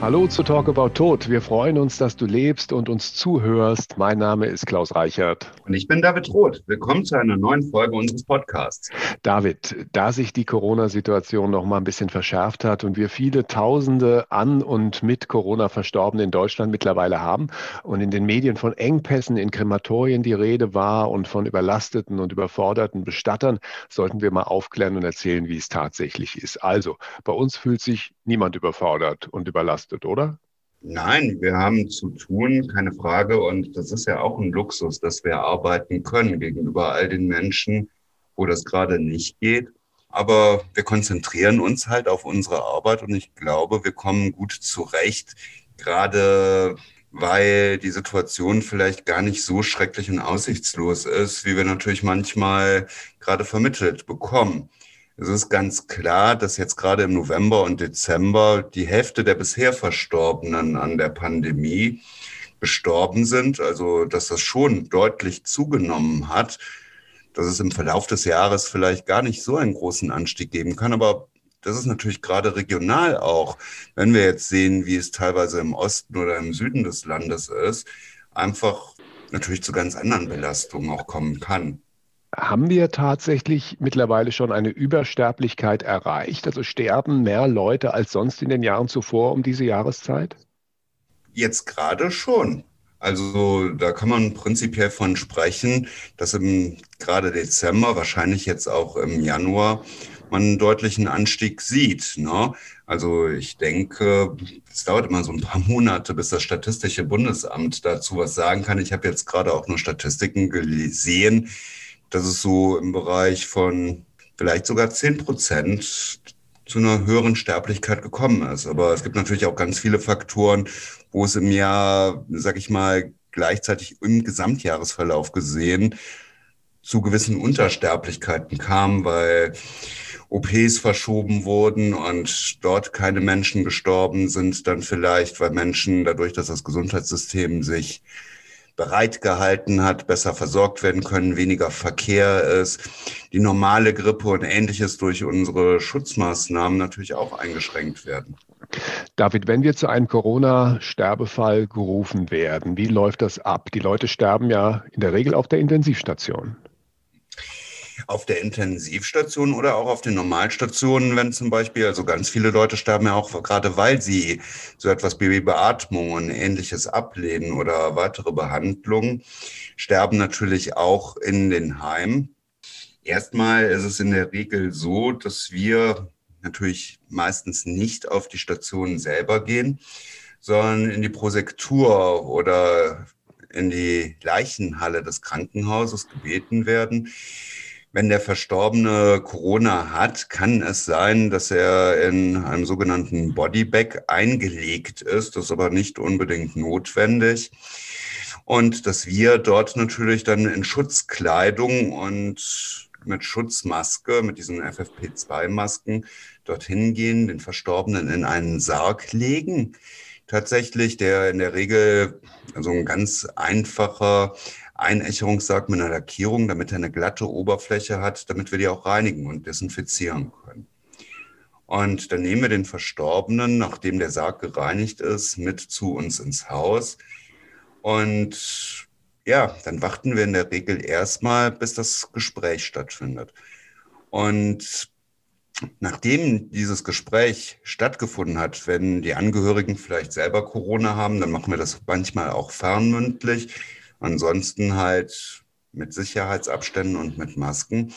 Hallo zu Talk About Tod. Wir freuen uns, dass du lebst und uns zuhörst. Mein Name ist Klaus Reichert. Und ich bin David Roth. Willkommen zu einer neuen Folge unseres Podcasts. David, da sich die Corona-Situation noch mal ein bisschen verschärft hat und wir viele Tausende an und mit Corona Verstorbene in Deutschland mittlerweile haben und in den Medien von Engpässen in Krematorien die Rede war und von überlasteten und überforderten Bestattern, sollten wir mal aufklären und erzählen, wie es tatsächlich ist. Also, bei uns fühlt sich niemand überfordert und überlastet, oder? Nein, wir haben zu tun, keine Frage. Und das ist ja auch ein Luxus, dass wir arbeiten können gegenüber all den Menschen, wo das gerade nicht geht. Aber wir konzentrieren uns halt auf unsere Arbeit und ich glaube, wir kommen gut zurecht, gerade weil die Situation vielleicht gar nicht so schrecklich und aussichtslos ist, wie wir natürlich manchmal gerade vermittelt bekommen. Es ist ganz klar, dass jetzt gerade im November und Dezember die Hälfte der bisher Verstorbenen an der Pandemie gestorben sind. Also, dass das schon deutlich zugenommen hat, dass es im Verlauf des Jahres vielleicht gar nicht so einen großen Anstieg geben kann. Aber das ist natürlich gerade regional auch, wenn wir jetzt sehen, wie es teilweise im Osten oder im Süden des Landes ist, einfach natürlich zu ganz anderen Belastungen auch kommen kann. Haben wir tatsächlich mittlerweile schon eine Übersterblichkeit erreicht? Also sterben mehr Leute als sonst in den Jahren zuvor um diese Jahreszeit? Jetzt gerade schon. Also da kann man prinzipiell von sprechen, dass im gerade Dezember, wahrscheinlich jetzt auch im Januar, man einen deutlichen Anstieg sieht. Ne? Also ich denke, es dauert immer so ein paar Monate, bis das Statistische Bundesamt dazu was sagen kann. Ich habe jetzt gerade auch nur Statistiken gesehen, dass es so im Bereich von vielleicht sogar 10 Prozent zu einer höheren Sterblichkeit gekommen ist. Aber es gibt natürlich auch ganz viele Faktoren, wo es im Jahr, sag ich mal, gleichzeitig im Gesamtjahresverlauf gesehen zu gewissen Untersterblichkeiten kam, weil OPs verschoben wurden und dort keine Menschen gestorben sind, dann vielleicht, weil Menschen dadurch, dass das Gesundheitssystem sich bereitgehalten hat, besser versorgt werden können, weniger Verkehr ist, die normale Grippe und ähnliches durch unsere Schutzmaßnahmen natürlich auch eingeschränkt werden. David, wenn wir zu einem Corona-Sterbefall gerufen werden, wie läuft das ab? Die Leute sterben ja in der Regel auf der Intensivstation auf der Intensivstation oder auch auf den Normalstationen, wenn zum Beispiel, also ganz viele Leute sterben ja auch gerade, weil sie so etwas wie Beatmung und ähnliches ablehnen oder weitere Behandlungen, sterben natürlich auch in den Heimen. Erstmal ist es in der Regel so, dass wir natürlich meistens nicht auf die Station selber gehen, sondern in die Prosektur oder in die Leichenhalle des Krankenhauses gebeten werden, wenn der Verstorbene Corona hat, kann es sein, dass er in einem sogenannten Bodybag eingelegt ist. Das ist aber nicht unbedingt notwendig. Und dass wir dort natürlich dann in Schutzkleidung und mit Schutzmaske, mit diesen FFP2-Masken dorthin gehen, den Verstorbenen in einen Sarg legen. Tatsächlich, der in der Regel also ein ganz einfacher Einächerungssack mit einer Lackierung, damit er eine glatte Oberfläche hat, damit wir die auch reinigen und desinfizieren können. Und dann nehmen wir den Verstorbenen, nachdem der Sarg gereinigt ist, mit zu uns ins Haus. Und ja, dann warten wir in der Regel erstmal, bis das Gespräch stattfindet. Und nachdem dieses Gespräch stattgefunden hat, wenn die Angehörigen vielleicht selber Corona haben, dann machen wir das manchmal auch fernmündlich Ansonsten halt mit Sicherheitsabständen und mit Masken.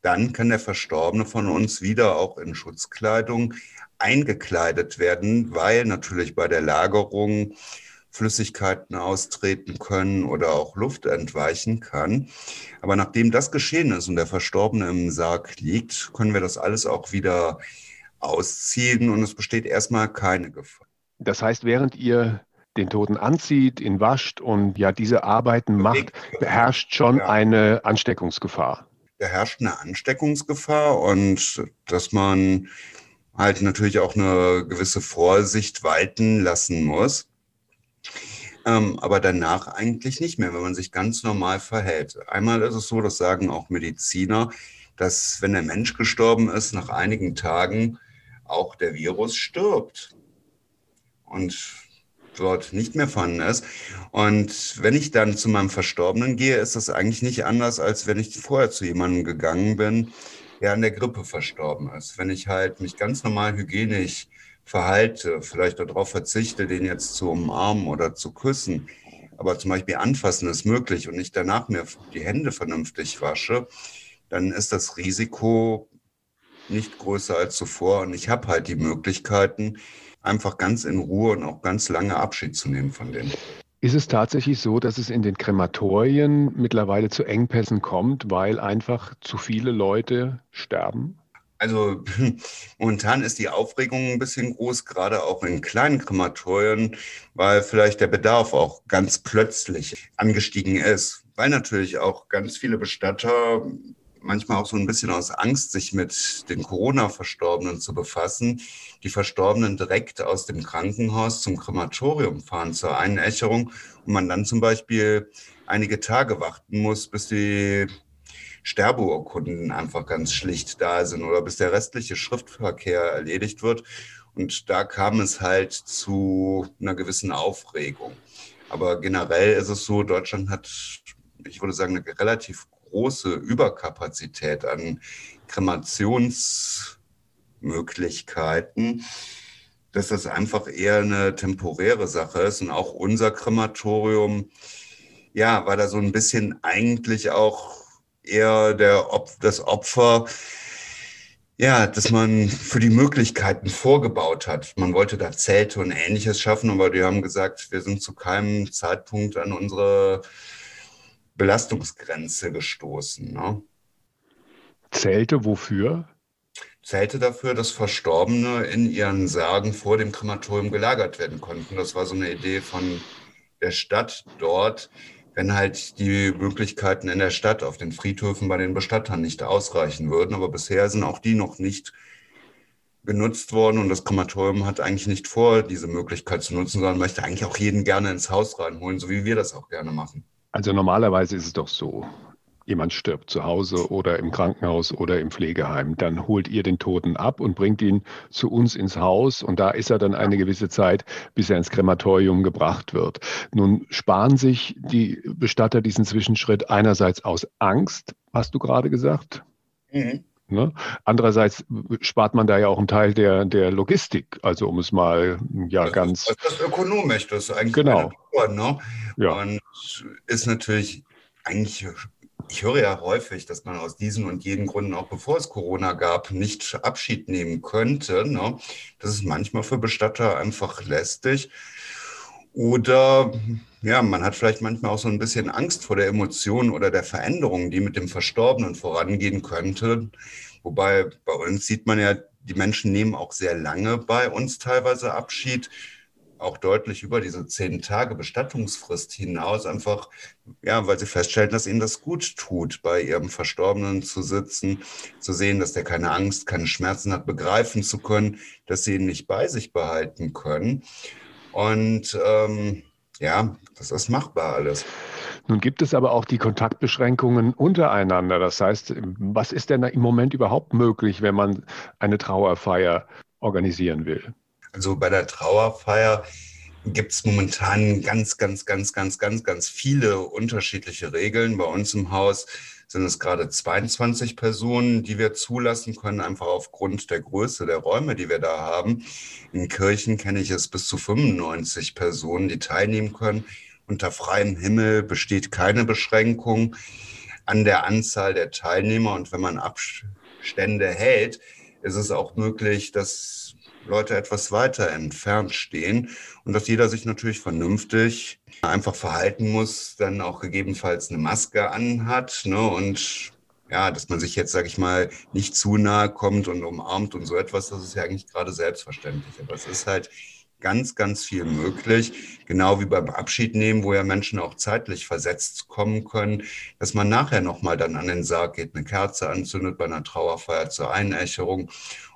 Dann kann der Verstorbene von uns wieder auch in Schutzkleidung eingekleidet werden, weil natürlich bei der Lagerung Flüssigkeiten austreten können oder auch Luft entweichen kann. Aber nachdem das geschehen ist und der Verstorbene im Sarg liegt, können wir das alles auch wieder ausziehen und es besteht erstmal keine Gefahr. Das heißt, während ihr den Toten anzieht, ihn wascht und ja diese Arbeiten macht, herrscht schon ja. eine Ansteckungsgefahr. Da herrscht eine Ansteckungsgefahr und dass man halt natürlich auch eine gewisse Vorsicht walten lassen muss. Ähm, aber danach eigentlich nicht mehr, wenn man sich ganz normal verhält. Einmal ist es so, das sagen auch Mediziner, dass wenn der Mensch gestorben ist, nach einigen Tagen auch der Virus stirbt. und dort nicht mehr vorhanden ist. Und wenn ich dann zu meinem Verstorbenen gehe, ist das eigentlich nicht anders, als wenn ich vorher zu jemandem gegangen bin, der an der Grippe verstorben ist. Wenn ich halt mich ganz normal hygienisch verhalte, vielleicht darauf verzichte, den jetzt zu umarmen oder zu küssen, aber zum Beispiel anfassen ist möglich und ich danach mir die Hände vernünftig wasche, dann ist das Risiko nicht größer als zuvor und ich habe halt die Möglichkeiten, einfach ganz in Ruhe und auch ganz lange Abschied zu nehmen von denen. Ist es tatsächlich so, dass es in den Krematorien mittlerweile zu Engpässen kommt, weil einfach zu viele Leute sterben? Also momentan ist die Aufregung ein bisschen groß, gerade auch in kleinen Krematorien, weil vielleicht der Bedarf auch ganz plötzlich angestiegen ist, weil natürlich auch ganz viele Bestatter manchmal auch so ein bisschen aus Angst, sich mit den Corona-Verstorbenen zu befassen, die Verstorbenen direkt aus dem Krankenhaus zum Krematorium fahren zur Einächerung und man dann zum Beispiel einige Tage warten muss, bis die Sterbeurkunden einfach ganz schlicht da sind oder bis der restliche Schriftverkehr erledigt wird. Und da kam es halt zu einer gewissen Aufregung. Aber generell ist es so, Deutschland hat, ich würde sagen, eine relativ große Überkapazität an Kremationsmöglichkeiten, dass das einfach eher eine temporäre Sache ist. Und auch unser Krematorium, ja, war da so ein bisschen eigentlich auch eher der Op das Opfer, ja, dass man für die Möglichkeiten vorgebaut hat. Man wollte da Zelte und ähnliches schaffen, aber die haben gesagt, wir sind zu keinem Zeitpunkt an unsere Belastungsgrenze gestoßen. Ne? Zelte wofür? Zelte dafür, dass Verstorbene in ihren Särgen vor dem Krematorium gelagert werden konnten. Das war so eine Idee von der Stadt dort, wenn halt die Möglichkeiten in der Stadt auf den Friedhöfen bei den Bestattern nicht ausreichen würden. Aber bisher sind auch die noch nicht genutzt worden und das Krematorium hat eigentlich nicht vor, diese Möglichkeit zu nutzen, sondern möchte eigentlich auch jeden gerne ins Haus reinholen, so wie wir das auch gerne machen. Also normalerweise ist es doch so, jemand stirbt zu Hause oder im Krankenhaus oder im Pflegeheim, dann holt ihr den Toten ab und bringt ihn zu uns ins Haus und da ist er dann eine gewisse Zeit, bis er ins Krematorium gebracht wird. Nun sparen sich die Bestatter diesen Zwischenschritt einerseits aus Angst, hast du gerade gesagt. Mhm. Ne? Andererseits spart man da ja auch einen Teil der, der Logistik, also um es mal ja das ganz. Ist, das ist ökonomisch, das ist eigentlich genau. Tour, ne? ja. Und ist natürlich eigentlich, ich höre ja häufig, dass man aus diesen und jenen Gründen, auch bevor es Corona gab, nicht Abschied nehmen könnte. Ne? Das ist manchmal für Bestatter einfach lästig. Oder ja, man hat vielleicht manchmal auch so ein bisschen Angst vor der Emotion oder der Veränderung, die mit dem Verstorbenen vorangehen könnte. Wobei bei uns sieht man ja, die Menschen nehmen auch sehr lange bei uns teilweise Abschied, auch deutlich über diese zehn Tage Bestattungsfrist hinaus, einfach, ja, weil sie feststellen, dass ihnen das gut tut, bei ihrem Verstorbenen zu sitzen, zu sehen, dass der keine Angst, keine Schmerzen hat, begreifen zu können, dass sie ihn nicht bei sich behalten können. Und ähm, ja, das ist machbar alles. Nun gibt es aber auch die Kontaktbeschränkungen untereinander. Das heißt, was ist denn im Moment überhaupt möglich, wenn man eine Trauerfeier organisieren will? Also bei der Trauerfeier gibt es momentan ganz, ganz, ganz, ganz, ganz, ganz viele unterschiedliche Regeln. Bei uns im Haus sind es gerade 22 Personen, die wir zulassen können, einfach aufgrund der Größe der Räume, die wir da haben. In Kirchen kenne ich es bis zu 95 Personen, die teilnehmen können. Unter freiem Himmel besteht keine Beschränkung an der Anzahl der Teilnehmer. Und wenn man Abstände hält, ist es auch möglich, dass Leute etwas weiter entfernt stehen und dass jeder sich natürlich vernünftig einfach verhalten muss, dann auch gegebenenfalls eine Maske anhat ne, und ja, dass man sich jetzt, sage ich mal, nicht zu nahe kommt und umarmt und so etwas, das ist ja eigentlich gerade selbstverständlich. Aber es ist halt ganz, ganz viel möglich. Genau wie beim Abschied nehmen, wo ja Menschen auch zeitlich versetzt kommen können, dass man nachher nochmal dann an den Sarg geht, eine Kerze anzündet bei einer Trauerfeier zur Einächerung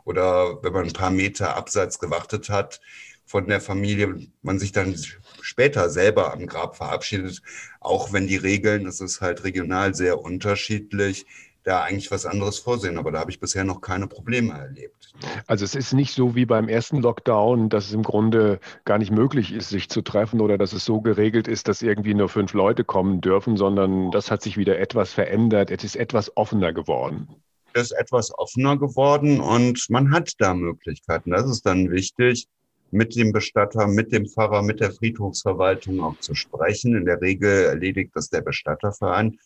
oder wenn man ein paar Meter abseits gewartet hat von der Familie, man sich dann später selber am Grab verabschiedet, auch wenn die Regeln, das ist halt regional sehr unterschiedlich, da eigentlich was anderes vorsehen. Aber da habe ich bisher noch keine Probleme erlebt. Also es ist nicht so wie beim ersten Lockdown, dass es im Grunde gar nicht möglich ist, sich zu treffen oder dass es so geregelt ist, dass irgendwie nur fünf Leute kommen dürfen, sondern das hat sich wieder etwas verändert. Es ist etwas offener geworden. Es ist etwas offener geworden und man hat da Möglichkeiten. Das ist dann wichtig mit dem Bestatter, mit dem Pfarrer, mit der Friedhofsverwaltung auch zu sprechen. In der Regel erledigt das der Bestatterverein.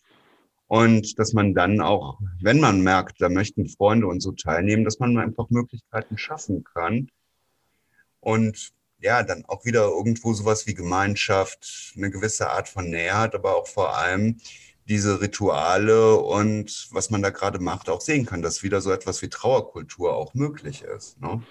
Und dass man dann auch, wenn man merkt, da möchten Freunde und so teilnehmen, dass man einfach Möglichkeiten schaffen kann. Und ja, dann auch wieder irgendwo sowas wie Gemeinschaft, eine gewisse Art von Nähe hat, aber auch vor allem diese Rituale und was man da gerade macht, auch sehen kann, dass wieder so etwas wie Trauerkultur auch möglich ist. Ne?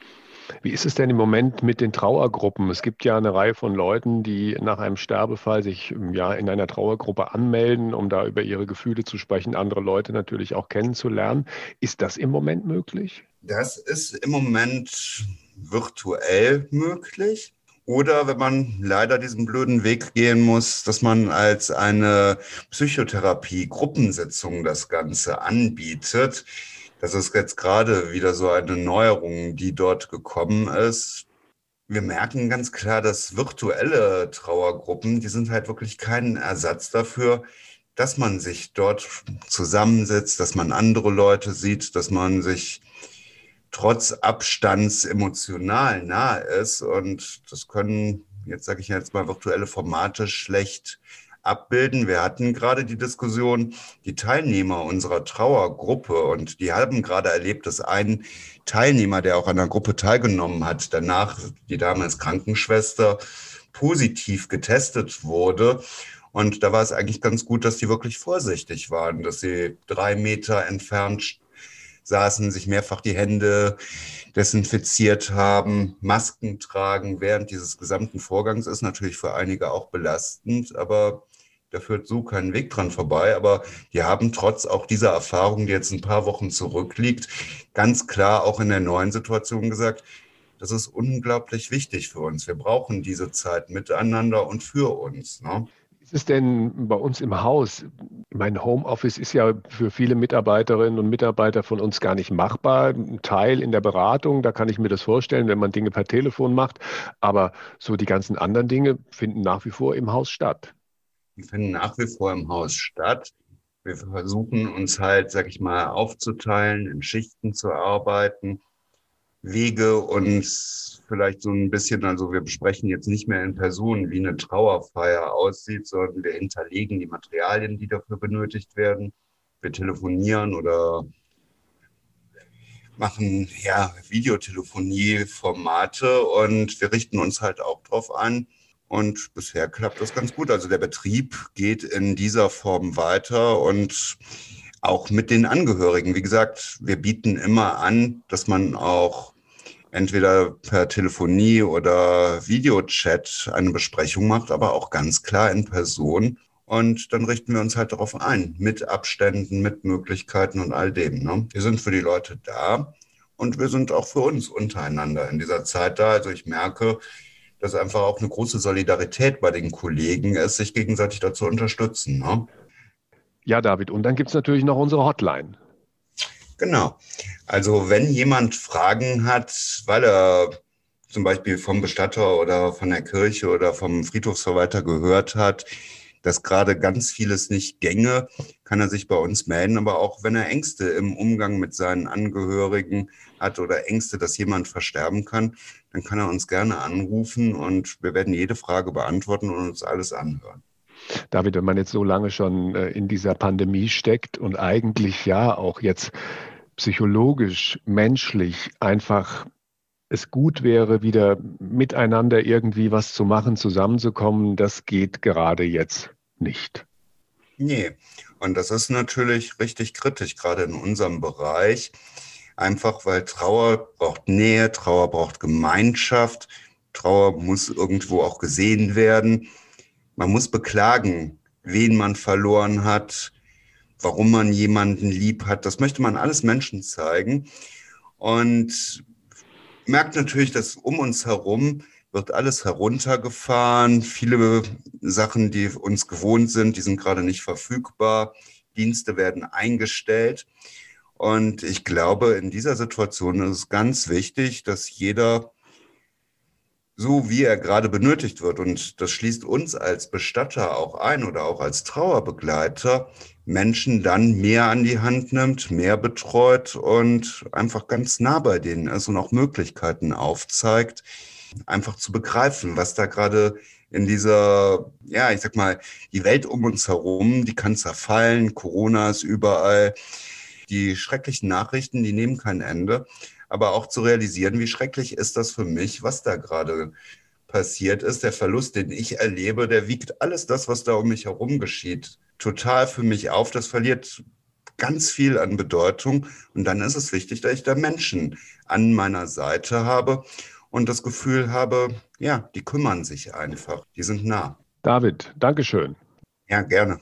Wie ist es denn im Moment mit den Trauergruppen? Es gibt ja eine Reihe von Leuten, die nach einem Sterbefall sich ja in einer Trauergruppe anmelden, um da über ihre Gefühle zu sprechen, andere Leute natürlich auch kennenzulernen. Ist das im Moment möglich? Das ist im Moment virtuell möglich. Oder wenn man leider diesen blöden Weg gehen muss, dass man als eine Psychotherapie-Gruppensitzung das Ganze anbietet. Das ist jetzt gerade wieder so eine Neuerung, die dort gekommen ist. Wir merken ganz klar, dass virtuelle Trauergruppen, die sind halt wirklich kein Ersatz dafür, dass man sich dort zusammensetzt, dass man andere Leute sieht, dass man sich trotz Abstands emotional nahe ist. Und das können, jetzt sage ich jetzt mal, virtuelle Formate schlecht abbilden. Wir hatten gerade die Diskussion, die Teilnehmer unserer Trauergruppe und die haben gerade erlebt, dass ein Teilnehmer, der auch an der Gruppe teilgenommen hat, danach die Dame ist Krankenschwester, positiv getestet wurde. Und da war es eigentlich ganz gut, dass die wirklich vorsichtig waren, dass sie drei Meter entfernt saßen, sich mehrfach die Hände desinfiziert haben, Masken tragen während dieses gesamten Vorgangs ist natürlich für einige auch belastend, aber da führt so keinen Weg dran vorbei. Aber die haben trotz auch dieser Erfahrung, die jetzt ein paar Wochen zurückliegt, ganz klar auch in der neuen Situation gesagt, das ist unglaublich wichtig für uns. Wir brauchen diese Zeit miteinander und für uns. Ne? Ist es denn bei uns im Haus? Mein Homeoffice ist ja für viele Mitarbeiterinnen und Mitarbeiter von uns gar nicht machbar. Ein Teil in der Beratung, da kann ich mir das vorstellen, wenn man Dinge per Telefon macht. Aber so die ganzen anderen Dinge finden nach wie vor im Haus statt finden nach wie vor im Haus statt. Wir versuchen uns halt, sag ich mal, aufzuteilen, in Schichten zu arbeiten, Wege uns vielleicht so ein bisschen, also wir besprechen jetzt nicht mehr in Person, wie eine Trauerfeier aussieht, sondern wir hinterlegen die Materialien, die dafür benötigt werden. Wir telefonieren oder machen ja Videotelefonie-Formate und wir richten uns halt auch darauf an, und bisher klappt das ganz gut. Also der Betrieb geht in dieser Form weiter und auch mit den Angehörigen. Wie gesagt, wir bieten immer an, dass man auch entweder per Telefonie oder Videochat eine Besprechung macht, aber auch ganz klar in Person. Und dann richten wir uns halt darauf ein, mit Abständen, mit Möglichkeiten und all dem. Ne? Wir sind für die Leute da und wir sind auch für uns untereinander in dieser Zeit da. Also ich merke, dass einfach auch eine große Solidarität bei den Kollegen ist, sich gegenseitig dazu unterstützen. Ne? Ja, David, und dann gibt es natürlich noch unsere Hotline. Genau. Also wenn jemand Fragen hat, weil er zum Beispiel vom Bestatter oder von der Kirche oder vom Friedhofsverwalter gehört hat, dass gerade ganz vieles nicht gänge, kann er sich bei uns melden. Aber auch wenn er Ängste im Umgang mit seinen Angehörigen hat oder Ängste, dass jemand versterben kann, dann kann er uns gerne anrufen und wir werden jede Frage beantworten und uns alles anhören. David, wenn man jetzt so lange schon äh, in dieser Pandemie steckt und eigentlich ja auch jetzt psychologisch, menschlich einfach es gut wäre, wieder miteinander irgendwie was zu machen, zusammenzukommen, das geht gerade jetzt nicht. Nee, und das ist natürlich richtig kritisch, gerade in unserem Bereich. Einfach weil Trauer braucht Nähe, Trauer braucht Gemeinschaft, Trauer muss irgendwo auch gesehen werden. Man muss beklagen, wen man verloren hat, warum man jemanden lieb hat. Das möchte man alles Menschen zeigen. Und merkt natürlich, dass um uns herum wird alles heruntergefahren. Viele Sachen, die uns gewohnt sind, die sind gerade nicht verfügbar. Dienste werden eingestellt. Und ich glaube, in dieser Situation ist es ganz wichtig, dass jeder so wie er gerade benötigt wird, und das schließt uns als Bestatter auch ein oder auch als Trauerbegleiter, Menschen dann mehr an die Hand nimmt, mehr betreut und einfach ganz nah bei denen ist und auch Möglichkeiten aufzeigt, einfach zu begreifen, was da gerade in dieser, ja, ich sag mal, die Welt um uns herum, die kann zerfallen, Corona ist überall, die schrecklichen Nachrichten, die nehmen kein Ende aber auch zu realisieren, wie schrecklich ist das für mich, was da gerade passiert ist. Der Verlust, den ich erlebe, der wiegt alles das, was da um mich herum geschieht, total für mich auf. Das verliert ganz viel an Bedeutung. Und dann ist es wichtig, dass ich da Menschen an meiner Seite habe und das Gefühl habe, ja, die kümmern sich einfach, die sind nah. David, Dankeschön. Ja, gerne.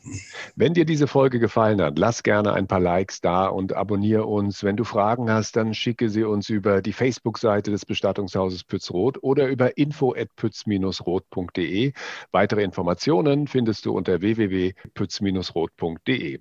Wenn dir diese Folge gefallen hat, lass gerne ein paar Likes da und abonniere uns. Wenn du Fragen hast, dann schicke sie uns über die Facebook-Seite des Bestattungshauses Pützroth oder über info@pütz-roth.de. Weitere Informationen findest du unter www.pütz-roth.de.